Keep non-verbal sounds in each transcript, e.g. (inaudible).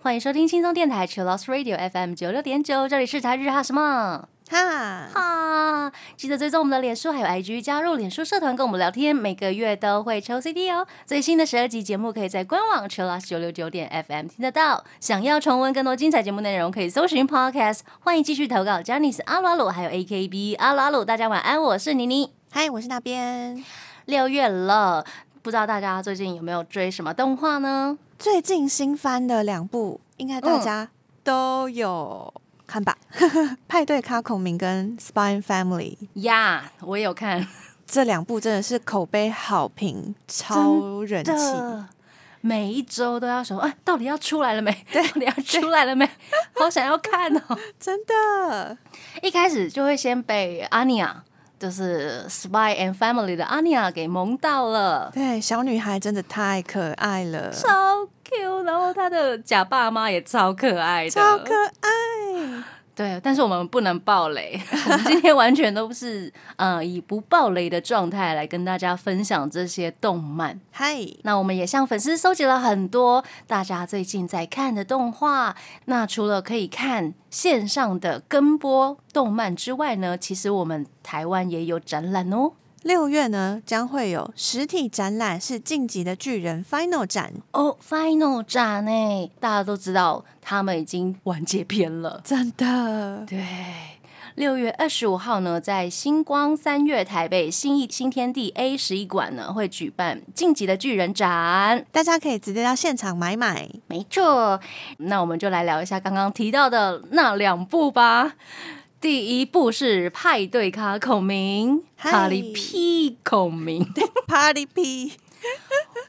欢迎收听轻松电台 c h i l l o s Radio FM 九六点九，这里是台日哈什么？哈，哈？记得追踪我们的脸书还有 IG，加入脸书社团跟我们聊天，每个月都会抽 CD 哦。最新的十二集节目可以在官网 c h i l 九六九点 FM 听得到。想要重温更多精彩节目内容，可以搜寻 Podcast。欢迎继续投稿 j a n i c e 阿鲁阿鲁还有 AKB 阿鲁阿鲁，大家晚安，我是妮妮。嗨，我是那边。六月了，不知道大家最近有没有追什么动画呢？最近新番的两部，应该大家都有看吧？(laughs) 派对咖孔明跟 Spy Family 呀我也有看，这两部真的是口碑好评，超人气。每一周都要说，哎，到底要出来了没？到底要出来了没？(laughs) 好想要看哦！真的，一开始就会先被阿尼亚，就是 Spy and Family 的阿尼亚给萌到了，对，小女孩真的太可爱了，超 Q，然后她的假爸妈也超可爱的，超可爱。(laughs) 对，但是我们不能爆雷，(laughs) 我们今天完全都是呃以不爆雷的状态来跟大家分享这些动漫。嗨，那我们也向粉丝收集了很多大家最近在看的动画。那除了可以看线上的跟播动漫之外呢，其实我们台湾也有展览哦。六月呢将会有实体展览，是《晋级的巨人》Final 展，哦，Final 展呢，大家都知道他们已经完结篇了。真的。对，六月二十五号呢，在星光三月台北新艺新天地 A 十一馆呢，会举办《晋级的巨人》展。大家可以直接到现场买买。没错，那我们就来聊一下刚刚提到的那两部吧。第一部是派对咖孔明，嗨卡里屁孔明。Party (laughs) P，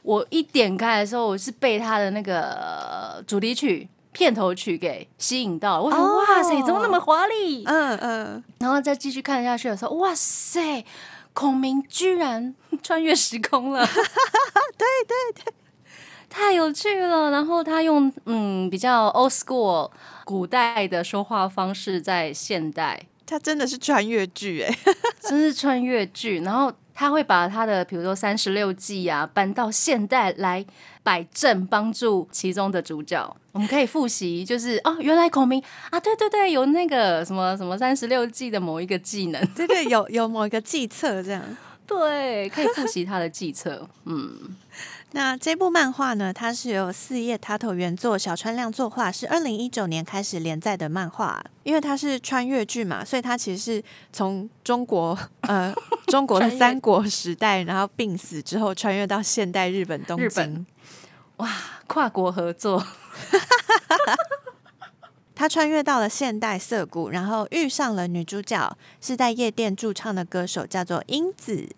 我一点开的时候，我是被他的那个主题曲、片头曲给吸引到了。我说：“哦哇塞，怎么那么华丽？”嗯嗯，然后再继续看下去的时候，哇塞，孔明居然穿越时空了！对对对，太有趣了。然后他用嗯比较 old school 古代的说话方式，在现代他真的是穿越剧哎。(laughs) 真是穿越剧。然后他会把他的比如说三十六计啊搬到现代来摆正，帮助其中的主角。我们可以复习，就是哦，原来孔明啊，对对对，有那个什么什么三十六计的某一个技能。对对，有有某一个计策这样。对，可以复习他的计策。嗯，那这部漫画呢，它是由四叶塔头原作，小川亮作画，是二零一九年开始连载的漫画。因为它是穿越剧嘛，所以它其实是从中国呃中国的三国时代，然后病死之后穿越到现代日本东京。日本跨国合作，(laughs) (laughs) 他穿越到了现代涩谷，然后遇上了女主角，是在夜店驻唱的歌手，叫做英子。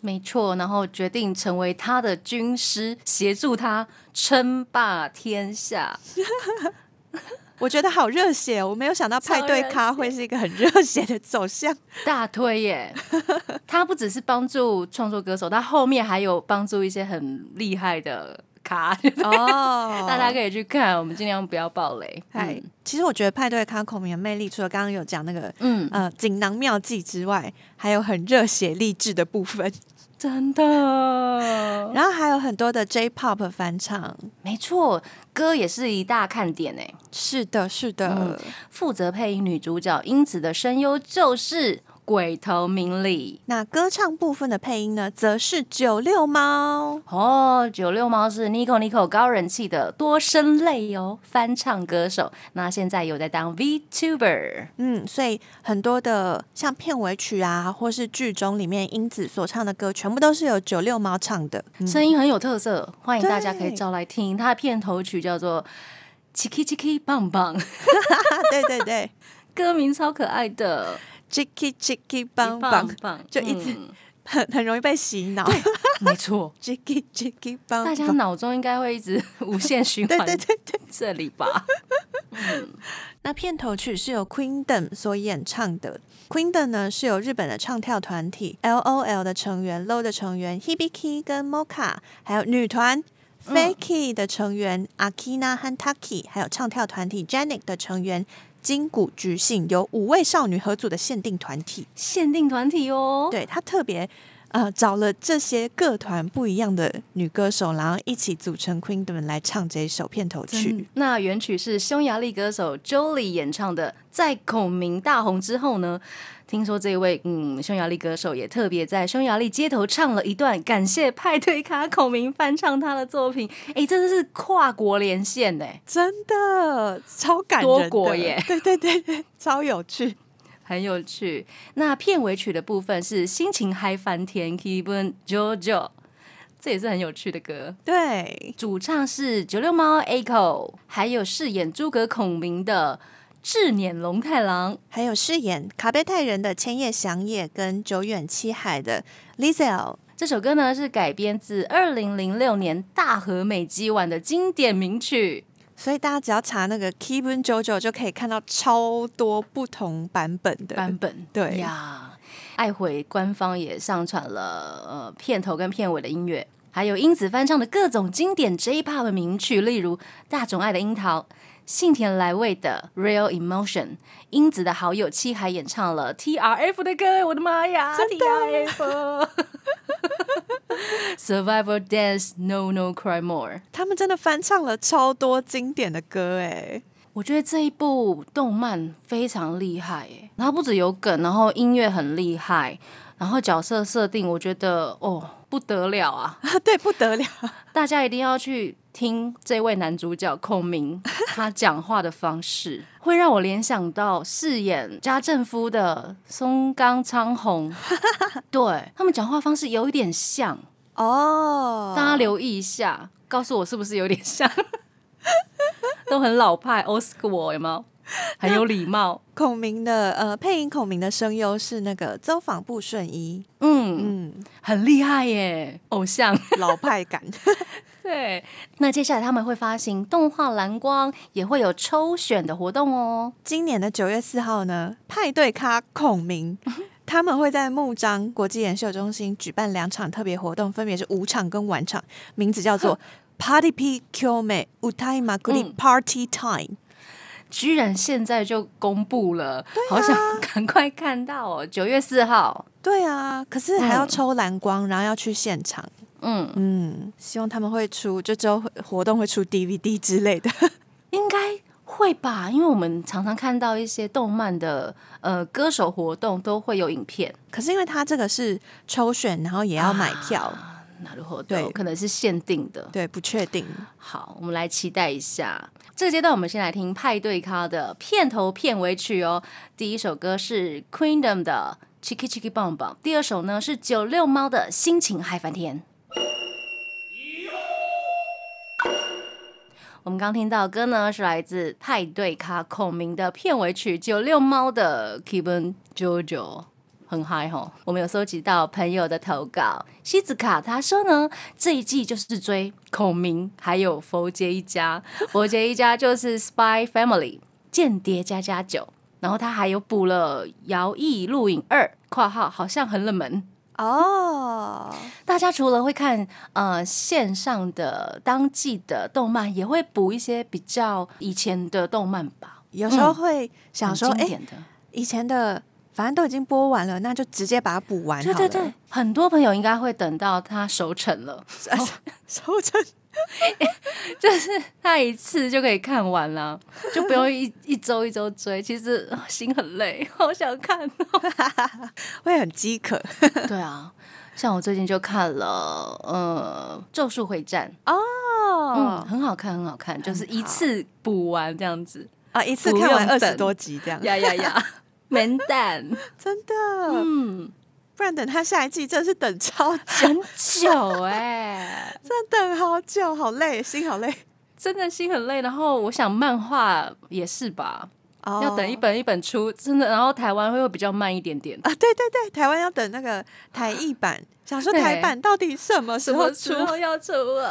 没错。然后决定成为他的军师，协助他称霸天下。(laughs) 我觉得好热血哦，我没有想到派对咖会是一个很热血的走向。大推耶！(laughs) 他不只是帮助创作歌手，他后面还有帮助一些很厉害的咖，哦 (laughs) 大家可以去看。我们尽量不要爆雷。嗨，其实我觉得派对咖孔明的魅力，除了刚刚有讲那个嗯，嗯，呃锦囊妙计之外，还有很热血励志的部分，真的，(laughs) 然后还有很多的 J-pop 翻唱。没错，歌也是一大看点哎。是的，是的，嗯负责配音女主角英子的声优就是鬼头明里那歌唱部分的配音呢，则是九六猫。哦。九六猫是 Nico Nico 高人气的多声类哦翻唱歌手，那现在有在当 VTuber。嗯，所以很多的像片尾曲啊，或是剧中里面英子所唱的歌，全部都是由九六猫唱的。嗯声音很有特色，欢迎大家可以对找来听。它的片头曲叫做《Chiki Chiki 棒棒》，(laughs) 对对对 (laughs) 歌名超可爱的，，Chicky Chicky 棒棒，棒，就一直嗯 (laughs) 很很容易被洗脑。没错。Chicky Chicky 棒大家棒，脑中应该会一直 (laughs) 无限循对环对对对。这里吧？(laughs) 那片头曲是由 Queendom 所演唱的。Queendom 呢是由日本的唱跳团体 L.O.L 的成员 Low 的成员 Hibiki 跟 Moka，还有女团嗯 Fakey 的成员 Akina 和 Taki，还有唱跳团体 Janik 的成员金谷菊信由五位少女合组的限定团体。限定团体哦。对他特别呃找了这些各团不一样的女歌手，然后一起组成 Queendom 来唱这一首片头曲。嗯那原曲是匈牙利歌手 Jolie 演唱的。在孔明大红之后呢，听说这位嗯匈牙利歌手也特别在匈牙利街头唱了一段感谢派对卡孔明翻唱他的作品。哎，真的是跨国连线呢，真的超感人多的国耶对对对对，超有趣。很有趣。那片尾曲的部分是心情嗨翻天 k e b JoJo，这也是很有趣的歌。对，主唱是九六猫 Echo，还有饰演诸葛孔明的智辇龙太郎。还有饰演卡贝泰人的千叶祥也跟久远七海的 Lizelle。这首歌呢是改编自二零零六年大和美姬晚的经典名曲。所以大家只要查那个 Kevin JoJo 就可以看到超多不同版本的版本对呀，爱回官方也上传了呃片头跟片尾的音乐，还有英子翻唱的各种经典 J-pop 名曲，例如大冢爱的《樱桃》。信田来未的《Real Emotion》，英子的好友七海演唱了 T.R.F 的歌，我的妈呀！T.R.F (laughs) Survivor Dance No No Cry More，他们真的翻唱了超多经典的歌哎。我觉得这一部动漫非常厉害哎，然后不止有梗，然后音乐很厉害，然后角色设定，我觉得哦不得了啊！(laughs) 对，不得了，大家一定要去听这位男主角孔明 (laughs) 他讲话的方式，会让我联想到饰演家政夫的松冈昌宏，(laughs) 对他们讲话方式有一点像，哦，大家留意一下，告诉我是不是有点像？(laughs) 都很老派，old school 有没有？很有礼貌。孔明的呃配音孔明的声优是那个周访部顺一，嗯，嗯，很厉害耶，偶像。老派感。对，那接下来他们会发行动画蓝光，也会有抽选的活动哦。今年的九月四号呢，派对咖孔明。(laughs) 他们会在木章国际研秀中心举办两场特别活动，分别是午场跟晚场，名字叫做 (laughs) Party P Q Me Utai Maguri 嗯 Party Time。居然现在就公布了，好想 (laughs) 赶快看到哦！九月四号，对啊，可是还要抽蓝光，然后要去现场。嗯，嗯，希望他们会出，就之后会活动会出 DVD 之类的。(laughs) 应该会吧，因为我们常常看到一些动漫的呃歌手活动都会有影片，可是因为他这个是抽选，然后也要买票，啊，那如何对对，可能是限定的。对，不确定。好，我们来期待一下。这个阶段，我们先来听派对咖的片头片尾曲哦。第一首歌是 Queendom 的 Chicky Chicky Bang Bang，第二首呢是九六猫的心情嗨翻天。我们刚听到歌呢，是来自派对咖孔明的片尾曲九六猫的 Keep Jojo。很嗨吼！我们有搜集到朋友的投稿，西子卡他说呢，这一季就是追孔明，还有佛杰一家，(laughs) 佛杰一家就是 Spy Family 间谍加加九，然后他还有补了摇曳录影二（括号好像很冷门）。哦，大家除了会看呃线上的当季的动漫，也会补一些比较以前的动漫吧。有时候会想说，哎、以前的反正都已经播完了，那就直接把它补完了。对对对，很多朋友应该会等到它熟成了，收成 (laughs) 就是他一次就可以看完了，就不用一一周一周追。其实呃心很累，(laughs) 好想看哦。(laughs) 会很饥渴对啊，像我最近就看了呃《咒术回战》，嗯，哦。很好看，很好看，就是一次补完这样子。啊，一次不看完二十多集这样，呀呀呀，门蛋，真的。嗯，不然等他下一季，真的是等超久，很久哎、(laughs) 真的等好久，好累，心好累。真的心很累。然后我想漫画也是吧，哦要等一本一本出，真的。然后台湾会会比较慢一点点。啊，对对对，台湾要等那个台译版，想说台版到底什么时候出？要出啊？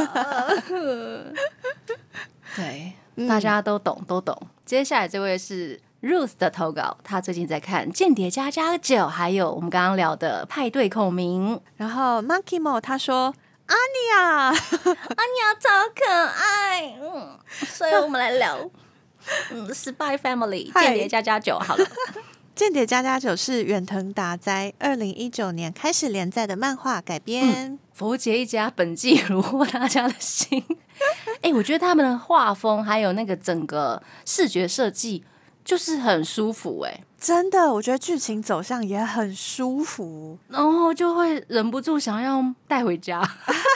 (laughs) 对，嗯大家都懂，都懂。接下来这位是 Ruth 的投稿，他最近在看《间谍加加九》，还有我们刚刚聊的派对孔明。然后 Monkey Mo 他说：“阿尼亚，阿尼亚超可爱，嗯，所以我们来聊嗯，Spy Family 嗨间谍加加酒好了。(laughs)《间谍加加酒》是远藤达在二零一九年开始连载的漫画改编。佛杰一家本季虏获大家的心。(laughs) 哎、我觉得他们的画风还有那个整个视觉设计就是很舒服哎、真的，我觉得剧情走向也很舒服。然后就会忍不住想要带回家。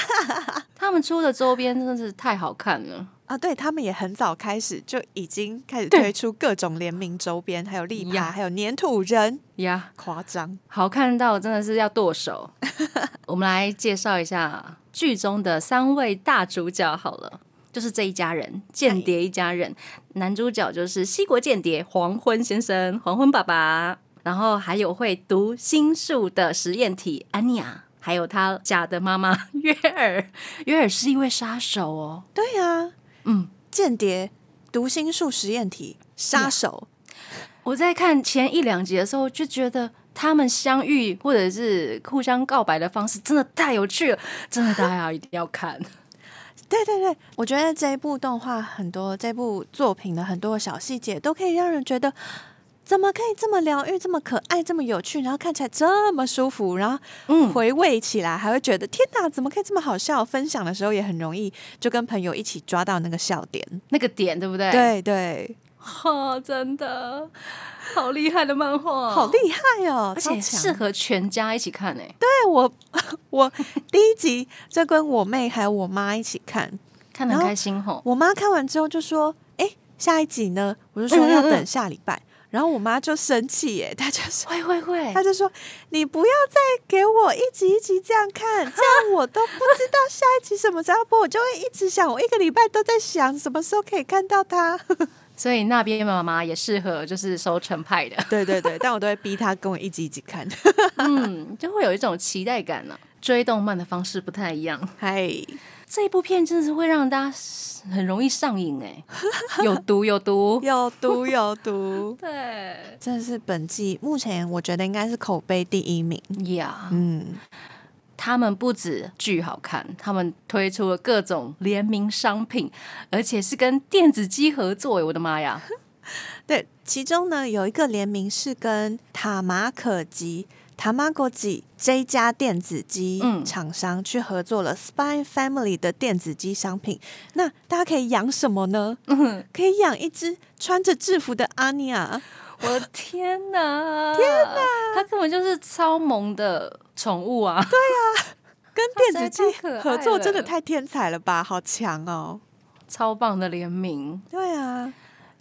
(laughs) 他们出的周边真的是太好看了，啊，对他们也很早开始就已经开始推出各种联名周边，还有立呀牌，还有粘土人，呀、夸张。好看到真的是要剁手。(laughs) 我们来介绍一下剧中的三位大主角好了。就是这一家人，间谍一家人。男主角就是西国间谍黄昏先生，黄昏爸爸。然后还有会读心术的实验体安妮亚，还有他假的妈妈 (laughs) 约尔。约尔是一位杀手哦。对呀、嗯，间谍、读心术实验体、杀手，我在看前一两集的时候，就觉得他们相遇或者是互相告白的方式真的太有趣了，真的大家一定要看。对对对，我觉得这一部动画很多，这部作品的很多小细节都可以让人觉得。怎么可以这么疗愈、这么可爱、这么有趣，然后看起来这么舒服，然后嗯，回味起来还会觉得天哪，怎么可以这么好笑？分享的时候也很容易就跟朋友一起抓到那个笑点。那个点对不对？，对对，哈、真的好厉害的漫画，好厉害哦，而且适合全家一起看诶、对我，(laughs) 我第一集在跟我妹还有我妈一起看，看得很开心吼。我妈看完之后就说：“哎、下一集呢？”我就说要等下礼拜。然后我妈就生气耶，她就说。会会会她，就说：“你不要再给我一集一集这样看，这样我都不知道下一集什么时候播，我就会一直想，我一个礼拜都在想什么时候可以看到它。(laughs) 所以那边妈妈也适合就是收成派的，(laughs) 对对对，但我都会逼他跟我一集一集看。(laughs) (laughs) 嗯，就会有一种期待感呢、追动漫的方式不太一样。嗨，这一部片真的是会让大家很容易上瘾哎，有毒有毒。有毒有毒，对真的是本季目前我觉得应该是口碑第一名。呀嗯，他们不止剧好看，他们推出了各种联名商品，而且是跟电子机合作哎，我的妈呀！(laughs) 对，其中呢有一个联名是跟塔马可吉。塔玛国吉这家电子机嗯厂商去合作了 Spy Family 的电子机商品，那大家可以养什么呢？嗯 (laughs) 可以养一只穿着制服的阿尼亚，我的天哪！天哪！它根本就是超萌的宠物啊！对啊跟电子机合作，真的太天才了吧，好强哦！超棒的联名，对啊，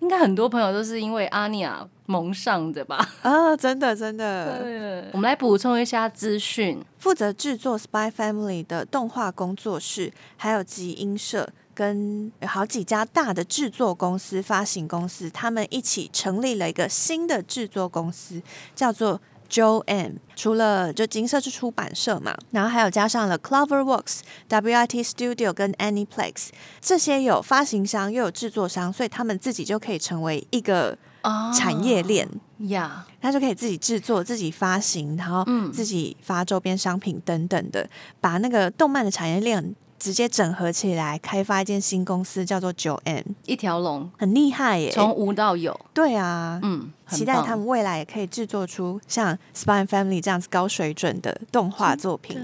应该很多朋友都是因为阿尼亚蒙上的吧？啊，真的真的，对，我们来补充一下资讯。负责制作 Spy Family 的动画工作室，还有集英社。跟有好几家大的制作公司、发行公司，他们一起成立了一个新的制作公司，叫做 Joe M。除了就金色是出版社嘛，然后还有加上了 CloverWorks、WIT Studio 跟 Aniplex 这些有发行商又有制作商，所以他们自己就可以成为一个哦产业链。呀，他就可以自己制作、自己发行，然后嗯自己发周边商品等等的，把那个动漫的产业链直接整合起来，开发一间新公司，叫做九 M，一条龙，很厉害耶！从无到有，对啊，嗯，期待他们未来也可以制作出像《Spy Family》这样子高水准的动画作品。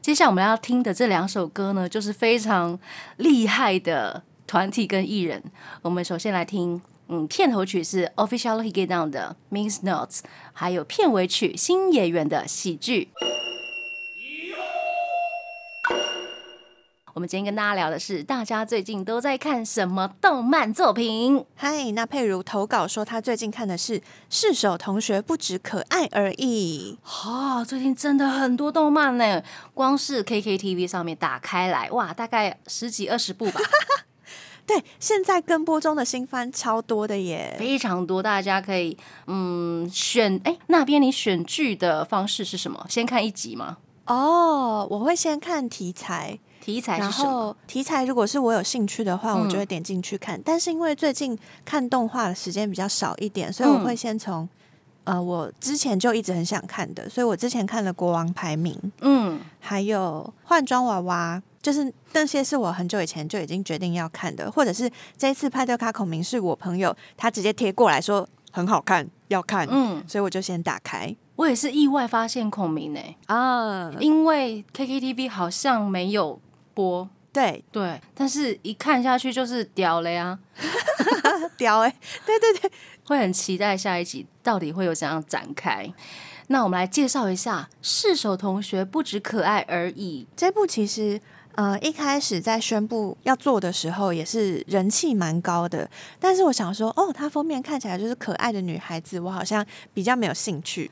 接下来我们要听的这两首歌呢，就是非常厉害的团体跟艺人。我们首先来听，嗯，片头曲是 Official Hige Down 的 Mix Notes，还有片尾曲新演员的喜剧。我们今天跟大家聊的是，大家最近都在看什么动漫作品？嗨，那佩如投稿说，她最近看的是《世手同学不止可爱而已》。哦，最近真的很多动漫呢，光是 KKTV 上面打开来，哇，大概十几二十部吧。(laughs) 对，现在跟播中的新番超多的耶。非常多，大家可以嗯选哎那边你选剧的方式是什么？先看一集吗？哦，我会先看题材，题材然是什么？后题材如果是我有兴趣的话，嗯我就会点进去看。但是因为最近看动画的时间比较少一点，所以我嗯。会先从、呃我之前就一直很想看的，所以我之前看了《国王排名》，嗯，还有《换装娃娃》就是那些是我很久以前就已经决定要看的，或者是这一次派对卡孔明是我朋友他直接贴过来说很好看，要看，嗯，所以我就先打开我也是意外发现孔明呢、啊，因为 KKTV 好像没有播。对，对，但是一看下去就是屌了呀，屌哎、对对对，会很期待下一集到底会有怎样展开。那我们来介绍一下《试手同学不止可爱而已这部其实。呃，一开始在宣布要做的时候，也是人气蛮高的。但是我想说，哦，它封面看起来就是可爱的女孩子，我好像比较没有兴趣。》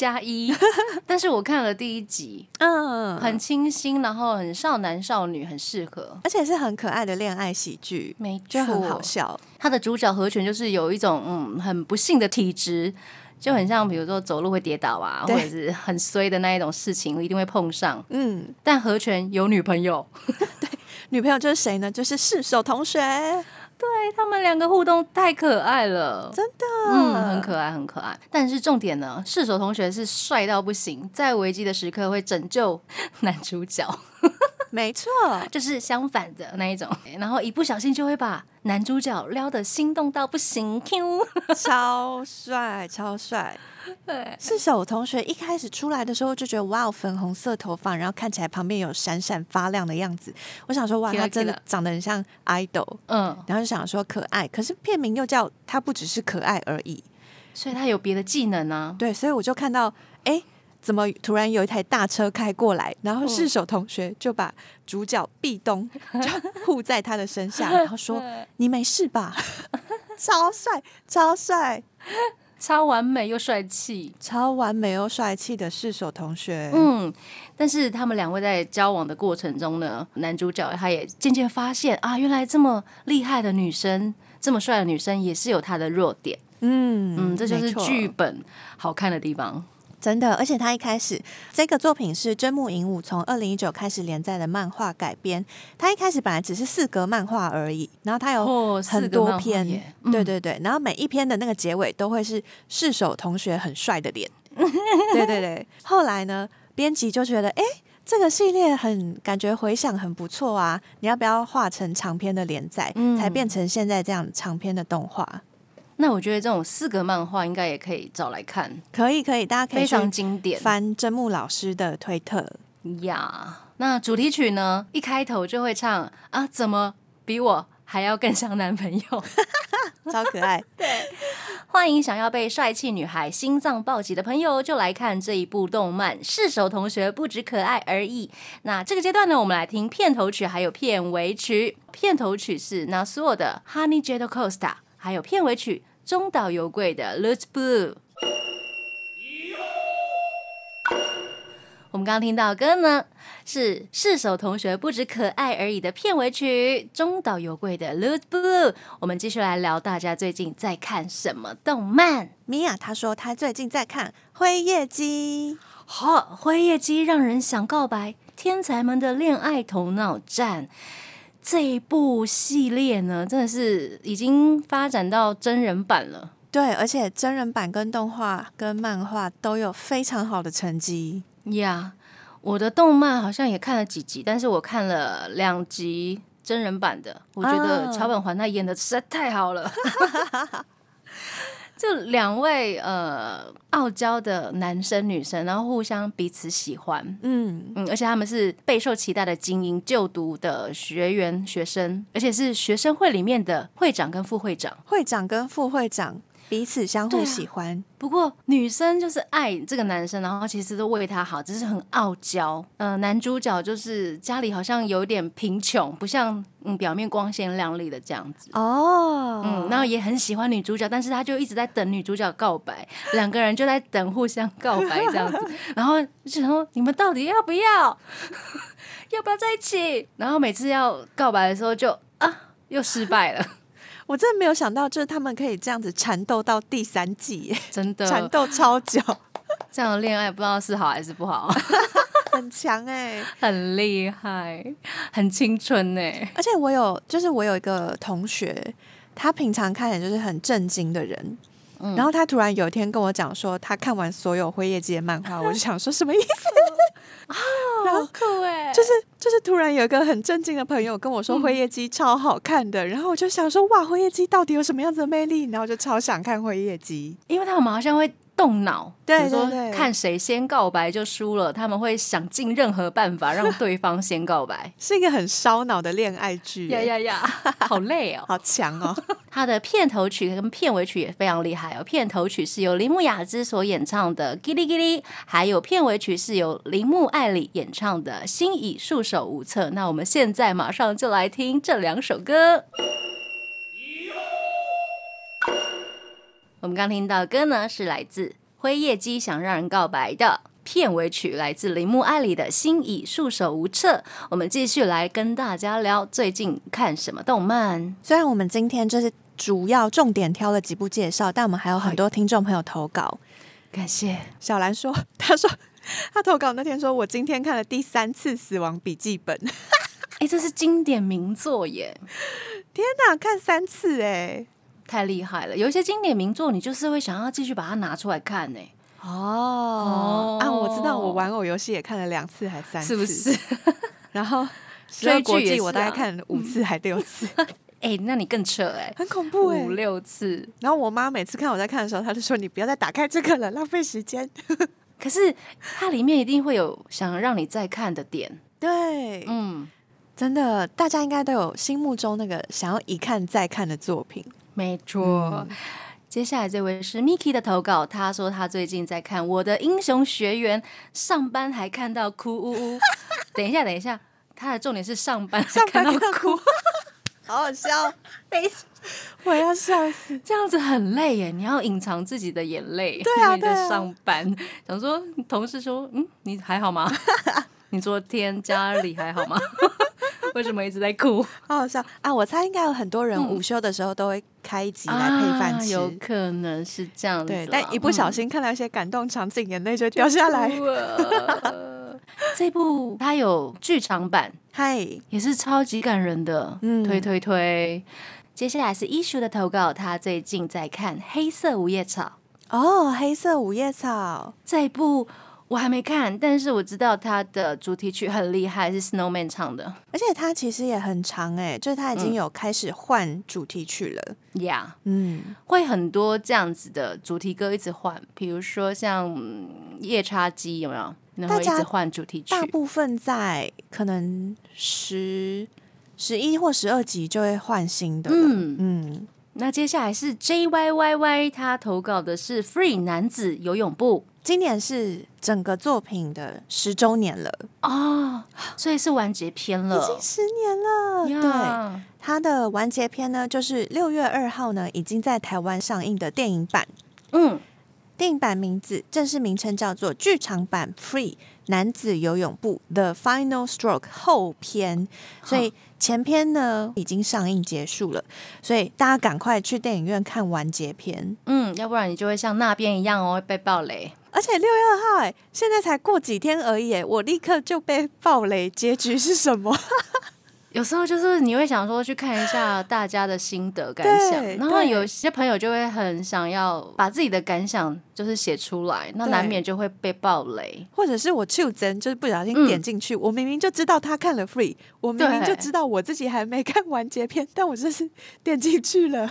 加一，(laughs) 但是我看了第一集，嗯，很清新，然后很少男少女，很适合。而且是很可爱的恋爱喜剧，没错，就很好笑。他的主角何权就是有一种嗯很不幸的体质，就很像比如说走路会跌倒啊，或者是很衰的那一种事情，一定会碰上。嗯，但何权有女朋友，(laughs) 女朋友就是谁呢？就是世手同学，对他们两个互动太可爱了，真的，嗯，很可爱，很可爱。但是重点呢，射手同学是帅到不行，在危机的时刻会拯救男主角，(laughs) 没错，(laughs) 就是相反的那一种。然后一不小心就会把男主角撩得心动到不行，Q。(laughs) 超帅，超帅。(laughs) 对，是手同学一开始出来的时候就觉得哇，哦，粉红色头发，然后看起来旁边有闪闪发亮的样子。我想说哇，他真的长得很像 idol，嗯，然后就想说可爱，可是片名又叫他不只是可爱而已。所以他有别的技能啊。对，所以我就看到，哎，怎么突然有一台大车开过来，然后是手同学就把主角壁咚 (laughs) 就护在他的身下，然后说：“你没事吧？” (laughs) 超帅，超帅，超完美又帅气。超完美又帅气的四手同学。嗯，但是他们两位在交往的过程中呢，男主角他也渐渐发现啊，原来这么厉害的女生，这么帅的女生也是有她的弱点。嗯嗯，这就是剧本好看的地方。真的，而且他一开始这个作品是真木影武从二零一九开始连载的漫画改编，他一开始本来只是四格漫画而已，然后他有很多篇，耶对对对，然后每一篇的那个结尾都会是世手同学很帅的脸，(laughs) 对对对。后来呢，编辑就觉得，哎，这个系列很感觉回想很不错啊，你要不要画成长篇的连载，嗯才变成现在这样长篇的动画？那我觉得这种四格漫画应该也可以找来看，可以可以，大家可以非常去经典翻真木老师的推特。呀。那主题曲呢，一开头就会唱啊，怎么比我还要更像男朋友？(laughs) 超可爱，对欢迎想要被帅气女孩心脏暴击的朋友，就来看这一部动漫《世手同学不止可爱而已》。那这个阶段呢，我们来听片头曲还有片尾曲。片头曲是 Nasuo 的《Honey Jet Costa》，还有片尾曲中岛由贵的《Lose Blue》。我们刚刚听到歌呢，是世手同学不止可爱而已的片尾曲，中岛由贵的《Lose Blue》。我们继续来聊大家最近在看什么动漫。米娅她说她最近在看《灰夜姬》，好，辉夜姬让人想告白，天才们的恋爱头脑战。这一部系列呢，真的是已经发展到真人版了。对，而且真人版跟动画跟漫画都有非常好的成绩。呀我的动漫好像也看了几集，但是我看了两集真人版的，我觉得啊桥本环奈演的实在太好了。(laughs) 这两位呃傲娇的男生女生，然后互相彼此喜欢，嗯，嗯，而且他们是备受期待的精英就读的学员学生，而且是学生会里面的会长跟副会长。会长跟副会长彼此相互喜欢。不过女生就是爱这个男生，然后其实都为他好，只是很傲娇。呃，男主角就是家里好像有点贫穷，不像嗯表面光鲜亮丽的这样子。哦，嗯，然后也很喜欢女主角，但是他就一直在等女主角告白，两个人就在等互相告白这样子，(laughs) 然后就想说你们到底要不要，(laughs) 要不要在一起？然后每次要告白的时候就啊又失败了，我真的没有想到，就是他们可以这样子缠斗到第三季耶，(laughs) 真的 (laughs) 缠斗超久，(laughs) 这样的恋爱不知道是好还是不好，很强哎。很厉害，很青春呢。而且我有，就是我有一个同学，他平常看起来就是很震惊的人。嗯然后他突然有一天跟我讲说，他看完所有辉夜姬的漫画，我就想说什么意思？好酷哎！就是就是突然有一个很震惊的朋友跟我说《辉夜姬》超好看的，然后我就想说哇，《辉夜姬》到底有什么样子的魅力？然后我就超想看《辉夜姬》，因为他们好像会。动脑，对比如说看谁先告白就输了，他们会想尽任何办法 (laughs) 让对方先告白。是一个很烧脑的恋爱剧，呀呀呀，(laughs) 好累哦！好强哦！(laughs) 它的片头曲跟片尾曲也非常厉害哦。片头曲是由铃木雅之所演唱的《叽哩叽哩》，还有片尾曲是由铃木爱里演唱的《心已束手无策》。那我们现在马上就来听这两首歌。我们刚听到的歌呢，是来自辉夜姬想让人告白的片尾曲，来自铃木爱里的心已束手无策。我们继续来跟大家聊最近看什么动漫。虽然我们今天就是主要重点挑了几部介绍，但我们还有很多听众朋友投稿。感谢。小兰说：“他说他投稿那天说，我今天看了第三次《死亡笔记本》，(laughs) 哎、这是经典名作耶，天哪，看三次哎！太厉害了！有一些经典名作，你就是会想要继续把它拿出来看呢，哦啊，我知道，我玩偶游戏也看了两次还三次，是不是？然后 (laughs)《追剧也啊我大概看了五次还六次，(laughs) 哎、那你更扯哎，很恐怖哎五。六次。然后我妈每次看我在看的时候，她就说：“你不要再打开这个了，浪费时间。(laughs) 可是它里面一定会有想让你再看的点，”对，嗯，真的，大家应该都有心目中那个想要一看再看的作品。没错。接下来这位是 Miki 的投稿，他说他最近在看《我的英雄学员》，上班还看到哭呜呜。(laughs) 等一下，等一下，他的重点是上班还看到哭，(laughs) 好好笑，我要笑死。这样子很累耶，你要隐藏自己的眼泪。对你在上班，想说同事说，嗯，你还好吗？(laughs) 你昨天家里还好吗？(laughs) 为什么一直在哭？(laughs) 好好笑啊！我猜应该有很多人嗯午休的时候都会开一集来配饭吃，啊有可能是这样子但一不小心看到一些感动场景，眼泪就掉下来。(laughs) 这部它有剧场版，嗨，也是超级感人的，嗯推推推。接下来是一叔的投稿，他最近在看《黑色五叶草》哦，黑色五叶草，这一部。我还没看，但是我知道它的主题曲很厉害，是 Snowman 唱的而且它其实也很长哎，就是它已经有开始换主题曲了。呀。嗯，会很多这样子的主题歌一直换，比如说像嗯夜叉姬有没有？大家直换主题曲。大部分在可能十十一或十二集就会换新的了。嗯，嗯，那接下来是 J Y Y Y，他投稿的是 Free 男子游泳部今年是整个作品的十周年了，哦，所以是完结篇了已了。经十年了。对，它的完结篇呢，就是六月二号呢，已经在台湾上映的电影版。嗯，电影版名字正式名称叫做剧场版 Free 男子游泳部 The Final Stroke 后篇，所以前篇呢已经上映结束了，所以大家赶快去电影院看完结篇。嗯，要不然你就会像那边一样哦，会被暴雷。而且六月二号，哎，现在才过几天而已，哎，我立刻就被暴雷，结局是什么？(laughs) 有时候就是你会想说去看一下大家的心得感想，对然后有些朋友就会很想要把自己的感想就是写出来，那对难免就会被暴雷。或者是我去真，就是不小心嗯点进去，我明明就知道他看了 Free，我明明就知道我自己还没看完结篇，但我就是点进去了。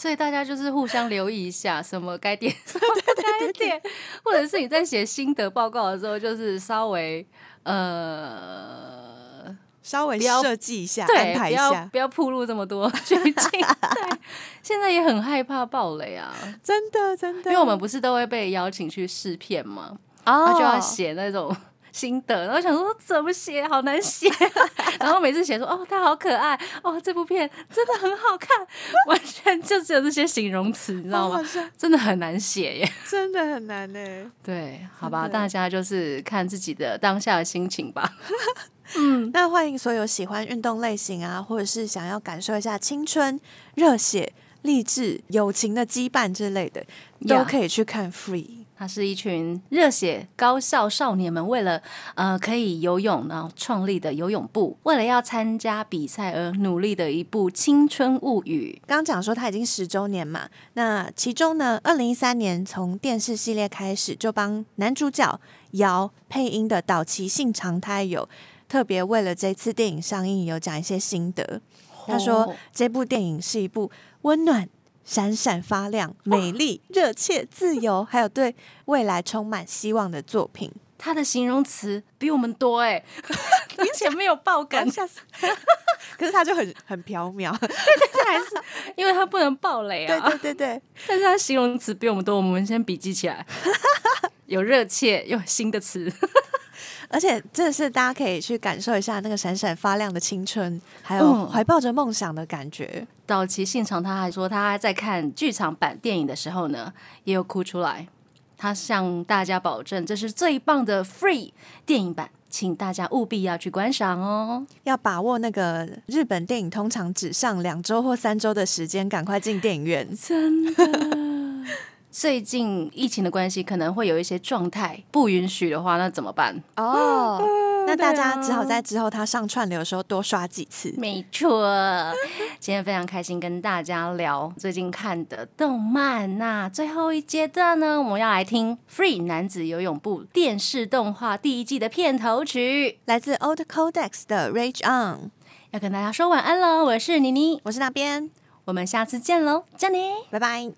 所以大家就是互相留意一下，什么该点，什么 (laughs) 不该点，或者是你在写心得报告的时候，就是稍微呃，稍微设计一下，安对，不要排一下，不要铺路这么多剧情。对，现在也很害怕暴雷啊，真的真的，因为我们不是都会被邀请去试片嘛，哦然后就要写那种。心得，然后想说怎么写，好难写、(laughs) 然后每次写说哦，他好可爱，哦，这部片真的很好看，(laughs) 完全就只有这些形容词，你知道吗真的很难写耶。真的很难呢。(laughs) 对，好吧，大家就是看自己的当下的心情吧。嗯那欢迎所有喜欢运动类型啊，或者是想要感受一下青春、热血、励志、友情的羁绊之类的，都可以去看 Free。它是一群热血高校少年们为了呃可以游泳，然后创立的游泳部，为了要参加比赛而努力的一部青春物语。刚刚讲说它已经十周年嘛，那其中呢，二零一三年从电视系列开始就帮男主角姚配音的岛崎信长，他有特别为了这次电影上映有讲一些心得。他说哦这部电影是一部温暖。闪闪发亮、美丽、热切、自由，(laughs) 还有对未来充满希望的作品。他的形容词比我们多哎，(laughs) 而且没有爆感，吓死！(laughs) 可是他就很很缥缈，还是因为他不能爆雷对啊。对对对，但是他形容词比我们多，我们先笔记起来。有热切，又有新的词。而且真的是大家可以去感受一下那个闪闪发亮的青春，还有嗯怀抱着梦想的感觉。岛崎信长他还说，他在看剧场版电影的时候呢，也有哭出来。他向大家保证，这是最棒的 Free 电影版，请大家务必要去观赏哦。要把握那个日本电影通常只上两周或三周的时间，赶快进电影院。真的，最近疫情的关系，可能会有一些状态不允许的话，那怎么办？哦，那大家只好在之后他上串流的时候多刷几次。没错，今天非常开心跟大家聊最近看的动漫。那最后一阶段呢，我们要来听《Free 男子游泳部》电视动画第一季的片头曲。来自 Old Codex 的 Rage On，要跟大家说晚安喽，我是妮妮，我是那边，我们下次见喽，加妮。拜拜。